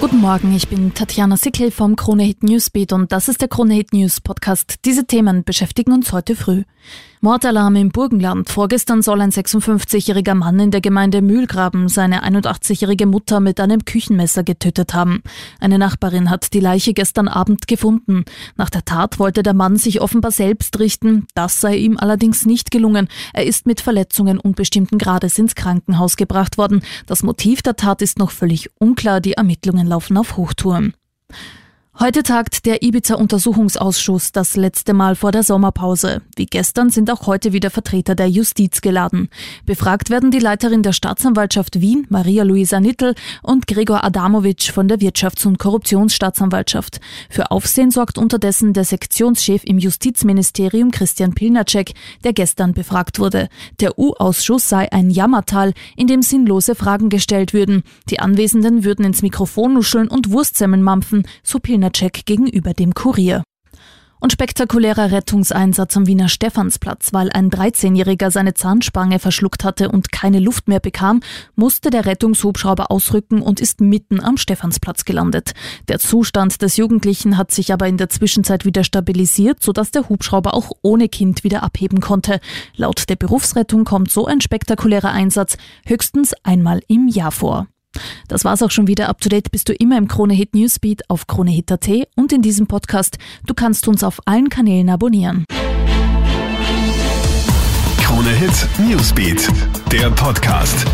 Guten Morgen, ich bin Tatjana Sickel vom Krone Hit Newsbeat und das ist der Krone Hit News Podcast. Diese Themen beschäftigen uns heute früh. Mordalarm im Burgenland. Vorgestern soll ein 56-jähriger Mann in der Gemeinde Mühlgraben seine 81-jährige Mutter mit einem Küchenmesser getötet haben. Eine Nachbarin hat die Leiche gestern Abend gefunden. Nach der Tat wollte der Mann sich offenbar selbst richten. Das sei ihm allerdings nicht gelungen. Er ist mit Verletzungen unbestimmten Grades ins Krankenhaus gebracht worden. Das Motiv der Tat ist noch völlig unklar. Die Ermittlungen laufen auf Hochtouren. Heute tagt der Ibiza-Untersuchungsausschuss das letzte Mal vor der Sommerpause. Wie gestern sind auch heute wieder Vertreter der Justiz geladen. Befragt werden die Leiterin der Staatsanwaltschaft Wien, Maria-Luisa Nittel, und Gregor Adamovic von der Wirtschafts- und Korruptionsstaatsanwaltschaft. Für Aufsehen sorgt unterdessen der Sektionschef im Justizministerium Christian Pilnacek, der gestern befragt wurde. Der U-Ausschuss sei ein Jammertal, in dem sinnlose Fragen gestellt würden. Die Anwesenden würden ins Mikrofon nuscheln und Wurstsemmeln mampfen, so Pilnacek Lunacek gegenüber dem Kurier. Und spektakulärer Rettungseinsatz am Wiener Stephansplatz, weil ein 13-Jähriger seine Zahnspange verschluckt hatte und keine Luft mehr bekam, musste der Rettungshubschrauber ausrücken und ist mitten am Stephansplatz gelandet. Der Zustand des Jugendlichen hat sich aber in der Zwischenzeit wieder stabilisiert, sodass der Hubschrauber auch ohne Kind wieder abheben konnte. Laut der Berufsrettung kommt so ein spektakulärer Einsatz höchstens einmal im Jahr vor. Das war's auch schon wieder. Up to date bist du immer im Krone Hit Newsbeat auf kronehit.at und in diesem Podcast. Du kannst uns auf allen Kanälen abonnieren. Krone Hit Newsbeat, der Podcast.